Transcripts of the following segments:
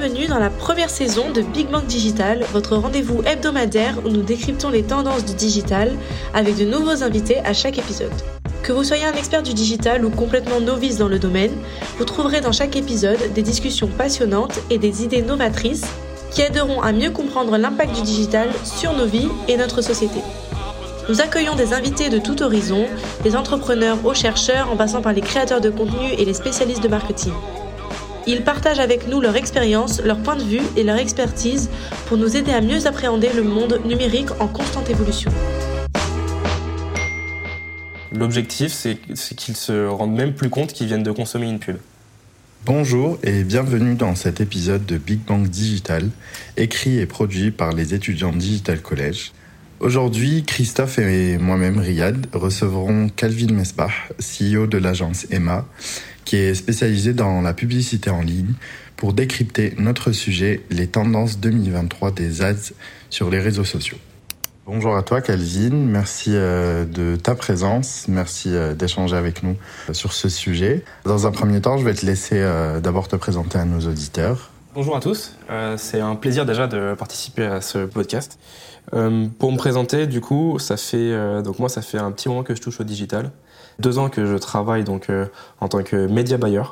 Bienvenue dans la première saison de Big Bang Digital, votre rendez-vous hebdomadaire où nous décryptons les tendances du digital avec de nouveaux invités à chaque épisode. Que vous soyez un expert du digital ou complètement novice dans le domaine, vous trouverez dans chaque épisode des discussions passionnantes et des idées novatrices qui aideront à mieux comprendre l'impact du digital sur nos vies et notre société. Nous accueillons des invités de tout horizon, des entrepreneurs aux chercheurs en passant par les créateurs de contenu et les spécialistes de marketing. Ils partagent avec nous leur expérience, leur point de vue et leur expertise pour nous aider à mieux appréhender le monde numérique en constante évolution. L'objectif, c'est qu'ils se rendent même plus compte qu'ils viennent de consommer une pub. Bonjour et bienvenue dans cet épisode de Big Bang Digital, écrit et produit par les étudiants Digital College. Aujourd'hui, Christophe et moi-même, Riyad, recevront Calvin Mesbah, CEO de l'agence Emma, qui est spécialisée dans la publicité en ligne, pour décrypter notre sujet, les tendances 2023 des ads sur les réseaux sociaux. Bonjour à toi Calvin, merci euh, de ta présence, merci euh, d'échanger avec nous euh, sur ce sujet. Dans un premier temps, je vais te laisser d'abord te présenter à nos auditeurs. Bonjour à tous, c'est un plaisir déjà de participer à ce podcast. pour me présenter, du coup, ça fait donc moi ça fait un petit moment que je touche au digital deux ans que je travaille donc euh, en tant que média buyer.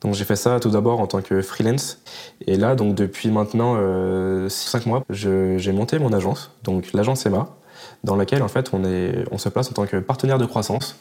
Donc j'ai fait ça tout d'abord en tant que freelance. Et là, donc depuis maintenant euh, 5 mois, j'ai monté mon agence, donc l'agence Emma, dans laquelle en fait on, est, on se place en tant que partenaire de croissance.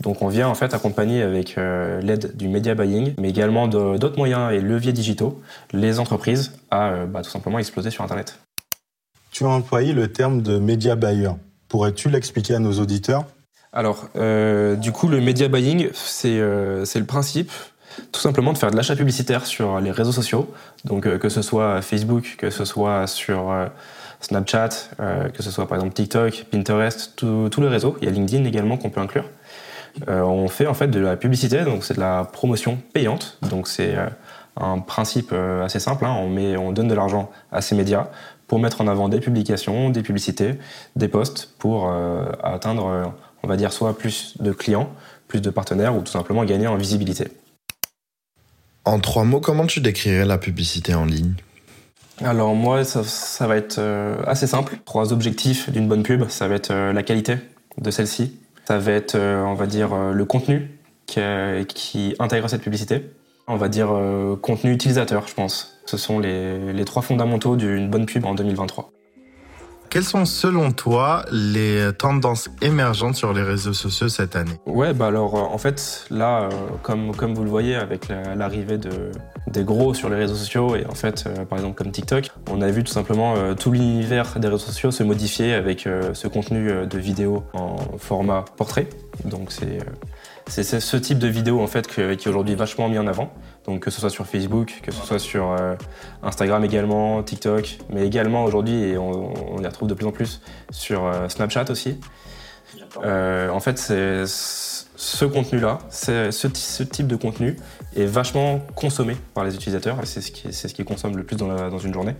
Donc on vient en fait accompagner avec euh, l'aide du media buying, mais également d'autres moyens et leviers digitaux, les entreprises à euh, bah, tout simplement exploser sur Internet. Tu as employé le terme de media buyer. Pourrais-tu l'expliquer à nos auditeurs? Alors, euh, du coup, le media buying, euh, c'est le principe tout simplement de faire de l'achat publicitaire sur les réseaux sociaux, donc euh, que ce soit Facebook, que ce soit sur Snapchat, que ce soit par exemple TikTok, Pinterest, tous les réseaux. Il y a LinkedIn également qu'on peut inclure. on fait en fait de la publicité, donc c'est de la promotion payante. Donc c'est un principe assez simple. Hein. on, met, on donne de l'argent à ces médias pour mettre en avant des publications, des publicités, des posts pour atteindre on va dire soit plus de clients, plus de partenaires ou tout simplement gagner en visibilité. En trois mots, comment tu décrirais la publicité en ligne? Alors moi, ça, va être euh, assez simple. Trois objectifs d'une bonne pub, ça va être euh, la qualité de celle-ci, ça va être, euh, on va dire, le contenu qui, intègre cette publicité, on va dire contenu utilisateur, je pense. Ce sont les trois fondamentaux d'une bonne pub en 2023. Quelles sont selon toi les tendances émergentes sur les réseaux sociaux cette année? Ouais, bah alors en fait là, euh, comme, comme vous le voyez avec l'arrivée de, des gros sur les réseaux sociaux et en fait euh, par exemple comme TikTok, on a vu tout simplement euh, tout l'univers des réseaux sociaux se modifier avec ce contenu de vidéo en format portrait. Donc c'est c'est ce type de vidéo en fait qui est aujourd'hui vachement mis en avant. Donc que ce soit sur Facebook, que ce soit sur euh, Instagram également, TikTok, mais également aujourd'hui et on, y retrouve de plus en plus sur euh, Snapchat aussi. Euh, en fait, c'est ce contenu-là, ce, ce, type de contenu est vachement consommé par les utilisateurs c'est ce qui, c'est le plus dans, dans une journée.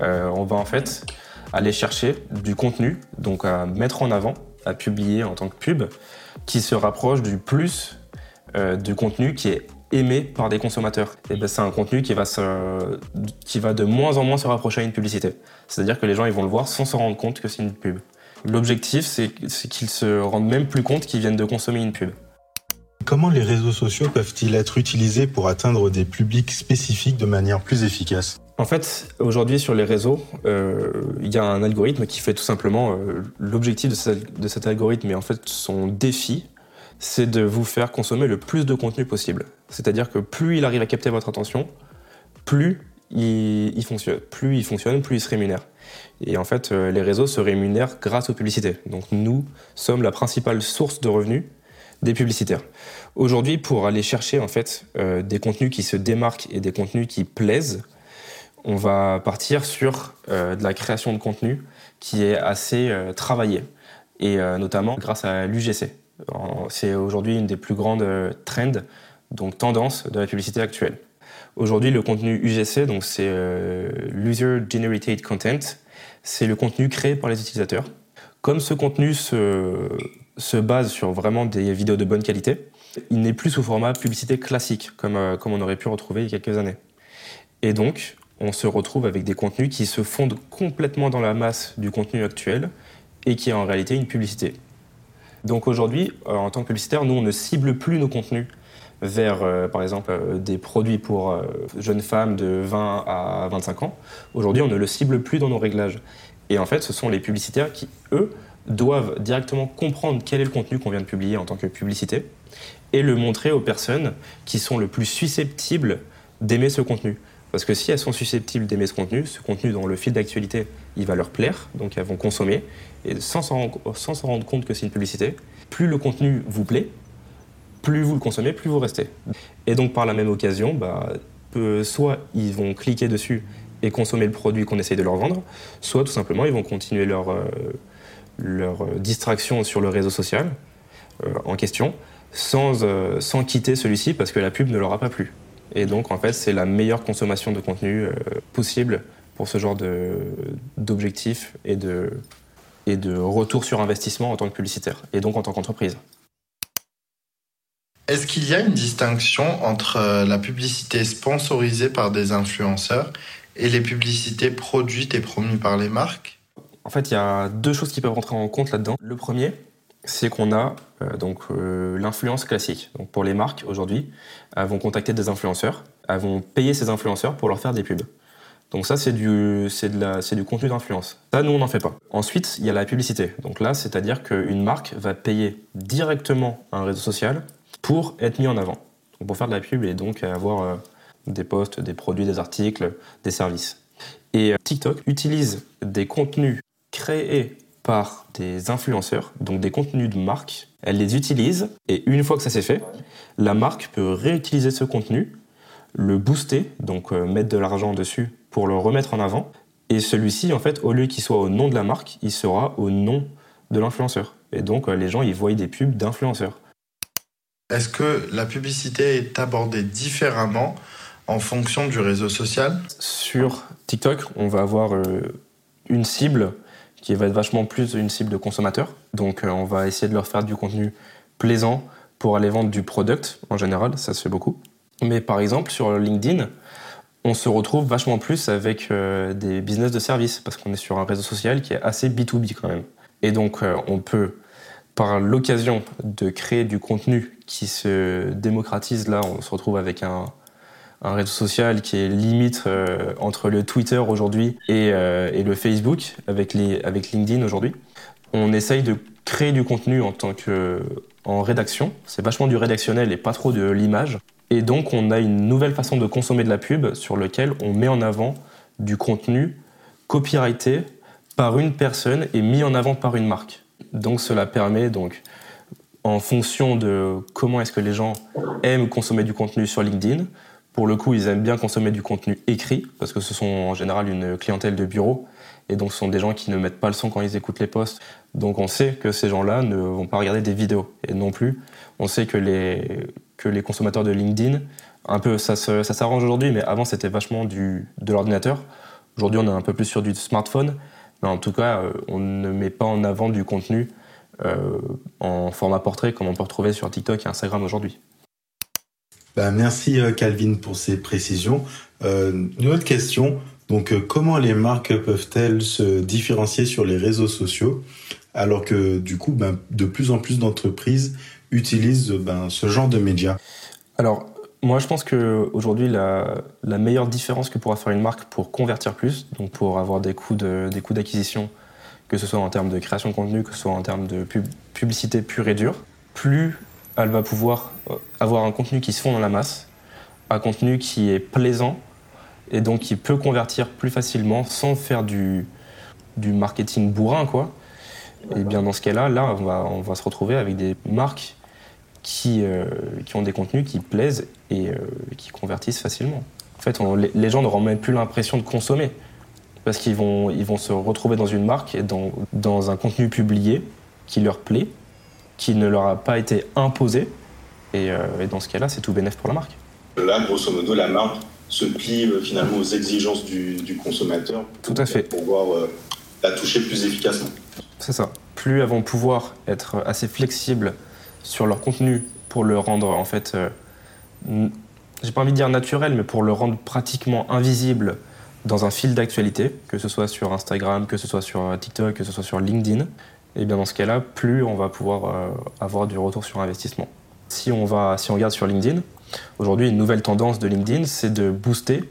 on va en fait aller chercher du contenu, donc à mettre en avant, à publier en tant que pub, qui se rapproche du plus euh, du contenu qui est aimé par des consommateurs. Et ben, c'est un contenu qui va, qui va de moins en moins se rapprocher à une publicité. C'est-à-dire que les gens ils vont le voir sans se rendre compte que c'est une pub. L'objectif, c'est qu'ils se rendent même plus compte qu'ils viennent de consommer une pub. Comment les réseaux sociaux peuvent-ils être utilisés pour atteindre des publics spécifiques de manière plus efficace? En fait, aujourd'hui sur les réseaux, euh, il y a un algorithme qui fait tout simplement euh, l'objectif de, cet algorithme et en fait son défi, c'est de vous faire consommer le plus de contenu possible. C'est-à-dire que plus il arrive à capter votre attention, plus il, fonctionne. Plus il fonctionne, plus il se rémunère. Et en fait, euh, les réseaux se rémunèrent grâce aux publicités. Donc nous sommes la principale source de revenus des publicitaires. Aujourd'hui, pour aller chercher en fait euh, des contenus qui se démarquent et des contenus qui plaisent, on va partir sur euh, de la création de contenu qui est assez euh, travaillée et notamment grâce à l'UGC. C'est aujourd'hui une des plus grandes tendances de la publicité actuelle. Aujourd'hui, le contenu UGC, donc c'est l'User Generated Content, c'est le contenu créé par les utilisateurs. Comme ce contenu se, se base sur vraiment des vidéos de bonne qualité. Il n'est plus sous format publicité classique, comme, euh, comme on aurait pu retrouver il y a quelques années. Et donc, on se retrouve avec des contenus qui se fondent complètement dans la masse du contenu actuel et qui est en réalité une publicité. Donc aujourd'hui, euh, en tant que publicitaire, nous, on ne cible plus nos contenus vers, euh, par exemple, des produits pour jeunes femmes de 20 à 25 ans. Aujourd'hui, on ne le cible plus dans nos réglages. Et en fait, ce sont les publicitaires qui, eux, doivent directement comprendre quel est le contenu qu'on vient de publier en tant que publicité et le montrer aux personnes qui sont le plus susceptibles d'aimer ce contenu. Parce que si elles sont susceptibles d'aimer ce contenu, ce contenu dans le fil d'actualité, il va leur plaire, donc elles vont consommer, et sans s'en rendre compte que c'est une publicité, plus le contenu vous plaît, plus vous le consommez, plus vous restez. Et donc par la même occasion, bah, soit ils vont cliquer dessus et consommer le produit qu'on essaye de leur vendre, soit tout simplement ils vont continuer leur, euh, leur distraction sur le réseau social euh, en question, sans, euh, sans quitter celui-ci parce que la pub ne leur a pas plu. Et donc, en fait, c'est la meilleure consommation de contenu euh, possible pour ce genre d'objectifs et de, et de retour sur investissement en tant que publicitaire et donc en tant qu'entreprise. Est-ce qu'il y a une distinction entre euh, la publicité sponsorisée par des influenceurs et les publicités produites et promues par les marques? En fait, il y a deux choses qui peuvent rentrer en compte là-dedans. Le premier, c'est qu'on a euh, donc euh, l'influence classique. Donc pour les marques aujourd'hui, elles vont contacter des influenceurs, elles vont payer ces influenceurs pour leur faire des pubs. Donc ça c'est du c'est du contenu d'influence. Ça nous on n'en fait pas. Ensuite il y a la publicité. Donc là c'est-à-dire qu'une marque va payer directement un réseau social pour être mis en avant, donc pour faire de la pub et donc avoir euh, des posts, des produits, des articles, des services. Et TikTok utilise des contenus créés par des influenceurs, donc des contenus de marque. Elle les utilise et une fois que ça s'est fait, la marque peut réutiliser ce contenu, le booster, donc euh, mettre de l'argent dessus pour le remettre en avant. Et celui-ci, en fait, au lieu qu'il soit au nom de la marque, il sera au nom de l'influenceur. Et donc euh, les gens, ils voient des pubs d'influenceurs. Est-ce que la publicité est abordée différemment en fonction du réseau social? Sur TikTok, on va avoir euh, une cible qui va être vachement plus une cible de consommateurs. Donc euh, on va essayer de leur faire du contenu plaisant pour aller vendre du product en général, ça se fait beaucoup. Mais par exemple sur LinkedIn, on se retrouve vachement plus avec euh, des business de service parce qu'on est sur un réseau social qui est assez B2B quand même. Et donc euh, on peut, par l'occasion de créer du contenu qui se démocratise, là on se retrouve avec un, un réseau social qui est limite euh, entre le Twitter aujourd'hui et, euh, et, le Facebook avec, les, avec LinkedIn aujourd'hui. On essaye de créer du contenu en tant que en rédaction. C'est vachement du rédactionnel et pas trop de l'image. Et donc on a une nouvelle façon de consommer de la pub sur lequel on met en avant du contenu copyrighté par une personne et mis en avant par une marque. Donc cela permet donc en fonction de comment est-ce que les gens aiment consommer du contenu sur LinkedIn, pour le coup, ils aiment bien consommer du contenu écrit, parce que ce sont en général une clientèle de bureau, et donc ce sont des gens qui ne mettent pas le son quand ils écoutent les posts. Donc on sait que ces gens-là ne vont pas regarder des vidéos. Et non plus, on sait que les, consommateurs de LinkedIn, un peu, ça, ça s'arrange aujourd'hui, mais avant c'était vachement de l'ordinateur. Aujourd'hui on est un peu plus sur du smartphone, mais en tout cas, euh, on ne met pas en avant du contenu euh, en format portrait comme on peut retrouver sur TikTok et Instagram aujourd'hui. Bah, merci euh, Calvin pour ces précisions. Euh, une autre question. Donc, euh, comment les marques peuvent-elles se différencier sur les réseaux sociaux alors que du coup, ben, de plus en plus d'entreprises utilisent ben, ce genre de médias? Alors, moi, je pense qu'aujourd'hui, la, la meilleure différence que pourra faire une marque pour convertir plus, donc pour avoir des coûts d'acquisition, que ce soit en termes de création de contenu, que ce soit en termes de publicité pure et dure, plus elle va pouvoir euh, avoir un contenu qui se fond dans la masse, un contenu qui est plaisant et donc qui peut convertir plus facilement sans faire du, marketing bourrin, quoi. Et bien dans ce cas-là, là, on va, on va se retrouver avec des marques qui, euh, qui ont des contenus qui plaisent et euh, qui convertissent facilement. En fait, les, gens n'auront même plus l'impression de consommer parce qu'ils vont, ils vont se retrouver dans une marque et dans, dans un contenu publié qui leur plaît qui ne leur a pas été imposé. Euh, et, dans ce cas-là, c'est tout bénéf pour la marque. Là, grosso modo, la marque se plie euh, finalement aux exigences du, consommateur. Tout à fait. Pour pouvoir euh, la toucher plus efficacement. C'est ça. Plus elles vont pouvoir être assez flexibles sur leur contenu pour le rendre en fait j'ai pas envie de dire naturel, mais pour le rendre pratiquement invisible dans un fil d'actualité, que ce soit sur Instagram, que ce soit sur TikTok, que ce soit sur LinkedIn, et bien dans ce cas-là, plus on va pouvoir euh, avoir du retour sur investissement. Si on, va, si on regarde sur LinkedIn, aujourd'hui, une nouvelle tendance de LinkedIn, c'est de booster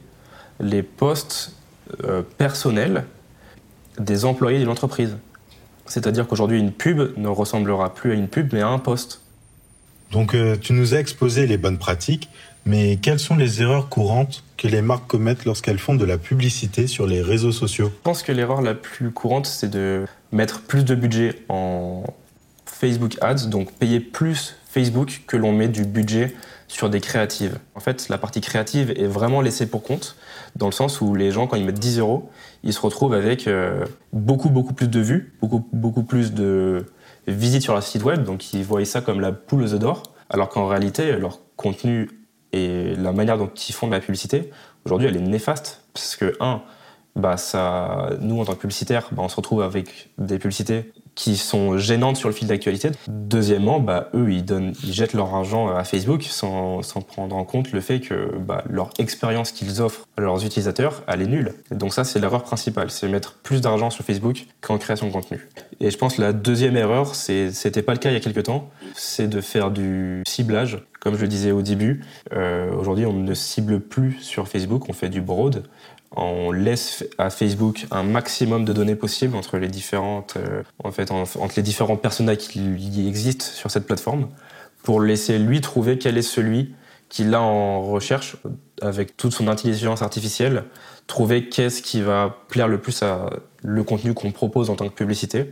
les posts euh, personnels des employés d'une entreprise. C'est-à-dire qu'aujourd'hui, une pub ne ressemblera plus à une pub, mais à un post. Donc, euh, tu nous as exposé les bonnes pratiques, mais quelles sont les erreurs courantes que les marques commettent lorsqu'elles font de la publicité sur les réseaux sociaux? Je pense que l'erreur la plus courante, c'est de mettre plus de budget en Facebook Ads, donc payer plus Facebook que l'on met du budget sur des créatives. En fait, la partie créative est vraiment laissée pour compte, dans le sens où les gens, quand ils mettent 10 euros, ils se retrouvent avec euh, beaucoup, beaucoup plus de vues, beaucoup, beaucoup plus de visites sur leur site web, donc ils voient ça comme la poule aux œufs d'or, alors qu'en réalité, leur contenu et la manière dont ils font de la publicité, aujourd'hui, elle est néfaste, parce que, un, bah ça, nous, en tant que publicitaires, bah, on se retrouve avec des publicités qui sont gênantes sur le fil d'actualité. Deuxièmement, bah, eux, ils, donnent, ils jettent leur argent à Facebook sans, sans prendre en compte le fait que bah, leur expérience qu'ils offrent à leurs utilisateurs, elle est nulle. donc ça, c'est l'erreur principale, c'est mettre plus d'argent sur Facebook qu'en création de contenu. Et je pense que la deuxième erreur, c'était pas le cas il y a quelques temps, c'est de faire du ciblage. Comme je le disais au début, euh, aujourd'hui, on ne cible plus sur Facebook, on fait du broad on laisse à Facebook un maximum de données possibles entre les différentes, euh, en fait, entre les différents personnages qui existent sur cette plateforme, pour laisser lui trouver quel est celui qu'il a en recherche avec toute son intelligence artificielle, trouver qu'est-ce qui va plaire le plus à le contenu qu'on propose en tant que publicité,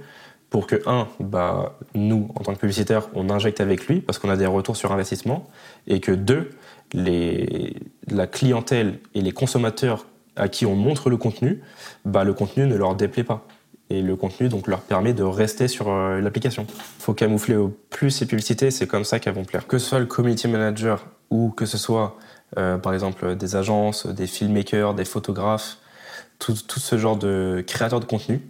pour que un, bah, nous en tant que publicitaires, on injecte avec lui parce qu'on a des retours sur investissement, et que deux, les, la clientèle et les consommateurs à qui on montre le contenu, bah, le contenu ne leur déplaît pas. Et le contenu donc leur permet de rester sur euh, l'application. Il faut camoufler au plus ces publicités, c'est comme ça qu'elles vont plaire. Que ce soit le community manager ou que ce soit euh, par exemple des agences, des filmmakers, des photographes, tout, tout, ce genre de créateurs de contenu,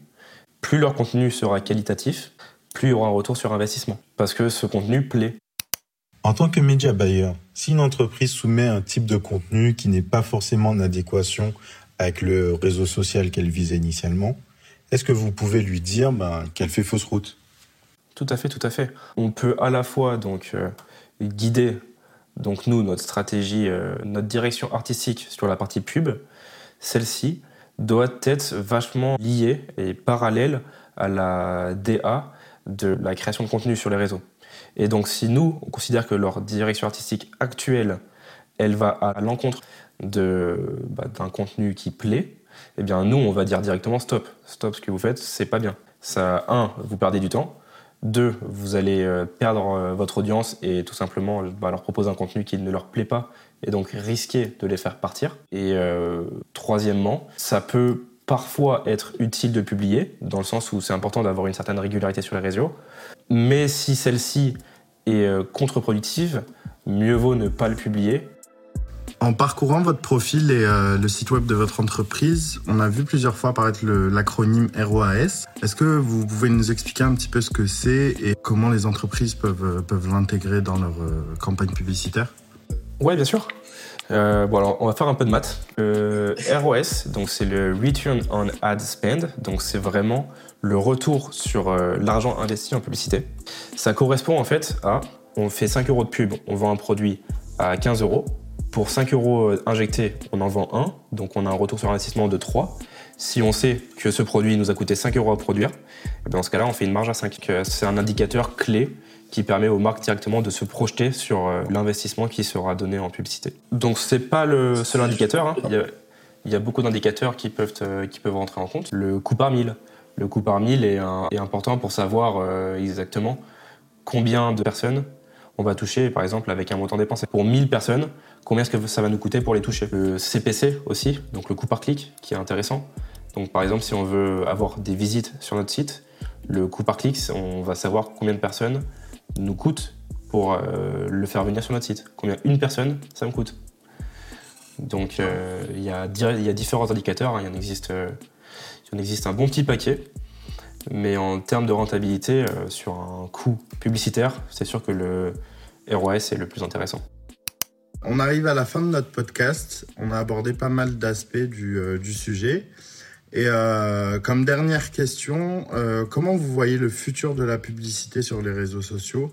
plus leur contenu sera qualitatif, plus il y aura un retour sur investissement. Parce que ce contenu plaît. En tant que média buyer, si une entreprise soumet un type de contenu qui n'est pas forcément en adéquation avec le réseau social qu'elle visait initialement, est-ce que vous pouvez lui dire ben, qu'elle fait fausse route? Tout à fait, tout à fait. On peut à la fois donc euh, guider donc nous notre stratégie, euh, notre direction artistique sur la partie pub. Celle-ci doit être vachement liée et parallèle à la DA de la création de contenu sur les réseaux. Et donc si nous, on considère que leur direction artistique actuelle, elle va à l'encontre bah, d'un contenu qui plaît, eh bien nous, on va dire directement stop. Stop, ce que vous faites, c'est pas bien. Ça, un, vous perdez du temps. Deux, vous allez euh, perdre euh, votre audience et tout simplement bah, leur proposer un contenu qui ne leur plaît pas et donc risquer de les faire partir. Et euh, troisièmement, ça peut parfois être utile de publier, dans le sens où c'est important d'avoir une certaine régularité sur les réseaux, mais si celle-ci est euh, contre-productive, mieux vaut ne pas le publier. En parcourant votre profil et euh, le site web de votre entreprise, on a vu plusieurs fois apparaître l'acronyme ROAS. Est-ce que vous pouvez nous expliquer un petit peu ce que c'est et comment les entreprises peuvent, euh, peuvent l'intégrer dans leur campagne publicitaire? Oui, bien sûr. Bon alors, on va faire un peu de maths. Le ROS, donc c'est le Return on Ad Spend, donc c'est vraiment le retour sur euh, l'argent investi en publicité. Ça correspond en fait à, on fait 5 euros de pub, on vend un produit à 15 euros. Pour 5 euros euh, injectés, on en vend un, donc on a un retour sur investissement de 3. Si on sait que ce produit nous a coûté 5 euros à produire, eh dans ce cas-là, on fait une marge à 5. C'est un indicateur clé qui permet aux marques directement de se projeter sur euh, l'investissement qui sera donné en publicité. Donc c'est pas le seul indicateur. Hein. Il, y a, beaucoup d'indicateurs qui peuvent, qui peuvent rentrer en compte. Le coût par mille, le coût par mille est, important pour savoir euh, exactement combien de personnes on va toucher, par exemple, avec un montant dépensé. Pour 1000 personnes, combien est-ce que ça va nous coûter pour les toucher? Le CPC aussi, donc le coût par clic, qui est intéressant. Donc par exemple, si on veut avoir des visites sur notre site, le coût par clic, on va savoir combien de personnes nous coûte pour euh, le faire venir sur notre site. Combien une personne, ça me coûte. Donc euh, il y, a différents indicateurs, hein. il y en existe il existe un bon petit paquet. Mais en termes de rentabilité, euh, sur un coût publicitaire, c'est sûr que le ROS est le plus intéressant. On arrive à la fin de notre podcast. On a abordé pas mal d'aspects du, euh, du, sujet. Et euh, comme dernière question, euh, comment vous voyez le futur de la publicité sur les réseaux sociaux?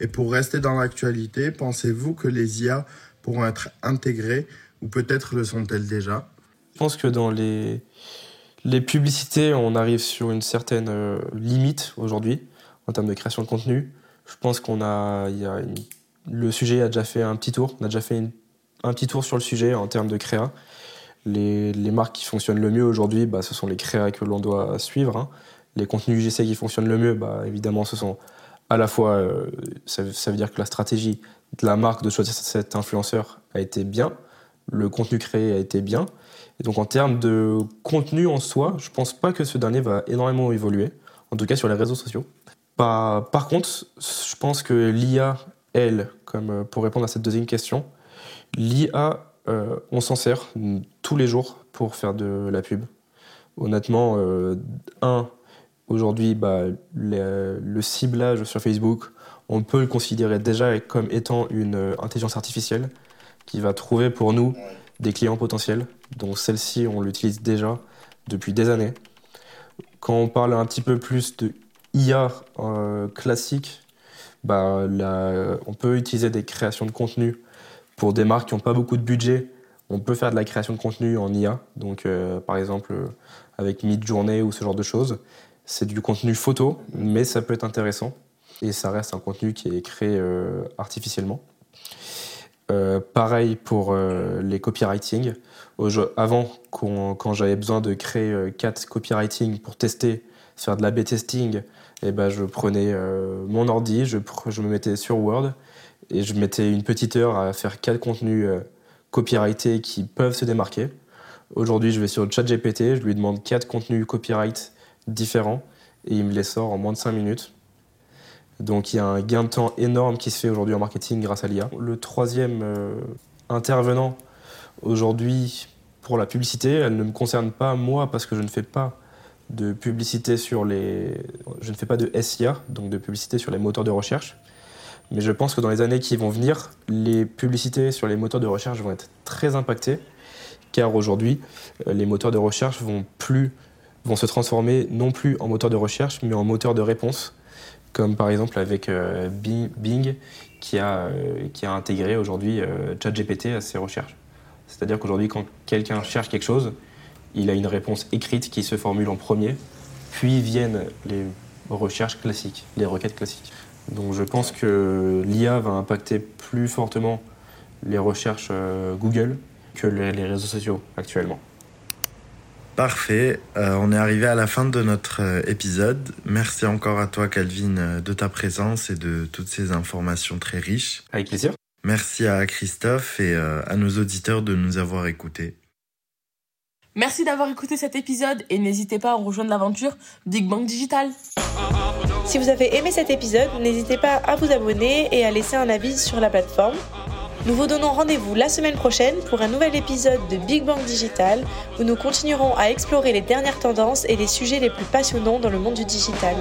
Et pour rester dans l'actualité, pensez-vous que les IA pourront être intégrées ou peut-être le sont-elles déjà? Je pense que dans les, les publicités, on arrive sur une certaine euh, limite aujourd'hui en termes de création de contenu. Je pense qu'on a, y a le sujet a déjà fait un petit tour. On a déjà fait un petit tour sur le sujet en termes de créa. Les, marques qui fonctionnent le mieux aujourd'hui, bah, ce sont les créas que l'on doit suivre. Hein. Les contenus UGC qui fonctionnent le mieux, bah, évidemment, ce sont à la fois, euh, ça, veut dire que la stratégie de la marque de choisir cet influenceur a été bien, le contenu créé a été bien. Et donc en termes de contenu en soi, je pense pas que ce dernier va énormément évoluer, en tout cas sur les réseaux sociaux. Par, par contre, je pense que l'IA elle, comme euh, pour répondre à cette deuxième question, l'IA, euh, on s'en sert tous les jours pour faire de la pub. Honnêtement, euh, un, aujourd'hui, bah, le ciblage sur Facebook, on peut le considérer déjà comme étant une intelligence artificielle qui va trouver pour nous des clients potentiels. Donc celle-ci, on l'utilise déjà depuis des années. Quand on parle un petit peu plus de IA classique, bah, on peut utiliser des créations de contenu pour des marques qui n'ont pas beaucoup de budget. On peut faire de la création de contenu en IA, donc euh, par exemple euh, avec Midjourney ou ce genre de choses. C'est du contenu photo, mais ça peut être intéressant et ça reste un contenu qui est créé euh, artificiellement. pareil pour les copywriting. Avant, quand, j'avais besoin de créer quatre copywriting pour tester, faire de la b testing, et ben, je prenais mon ordi, je, me mettais sur Word et je mettais une petite heure à faire quatre contenus euh, copyrightés qui peuvent se démarquer. Aujourd'hui, je vais sur ChatGPT, je lui demande quatre contenus copyright différents et il me les sort en moins de 5 minutes. Donc il y a un gain de temps énorme qui se fait aujourd'hui en marketing grâce à l'IA. Le troisième euh, intervenant aujourd'hui pour la publicité, elle ne me concerne pas moi parce que je ne fais pas de publicité sur les. Je ne fais pas de SIA, donc de publicité sur les moteurs de recherche. Mais je pense que dans les années qui vont venir, les publicités sur les moteurs de recherche vont être très impactées, car aujourd'hui, euh, les moteurs de recherche vont se transformer non plus en moteurs de recherche, mais en moteurs de réponse, comme par exemple avec euh, Bing, qui a, euh, qui a intégré aujourd'hui ChatGPT à ses recherches. C'est-à-dire qu'aujourd'hui, quand quelqu'un cherche quelque chose, il a une réponse écrite qui se formule en premier, puis viennent les recherches classiques, les requêtes classiques. Donc je pense que l'IA va impacter plus fortement les recherches euh, Google que les, réseaux sociaux actuellement. Parfait, euh, on est arrivé à la fin de notre euh, épisode. Merci encore à toi Calvin de ta présence et de toutes ces informations très riches. Avec plaisir. Merci à Christophe et à nos auditeurs de nous avoir écoutés. Merci d'avoir écouté cet épisode et n'hésitez pas à rejoindre l'aventure Big Bang Digital. Si vous avez aimé cet épisode, n'hésitez pas à vous abonner et à laisser un avis sur la plateforme. Nous vous donnons rendez-vous la semaine prochaine pour un nouvel épisode de Big Bang Digital où nous continuerons à explorer les dernières tendances et les sujets les plus passionnants dans le monde du digital.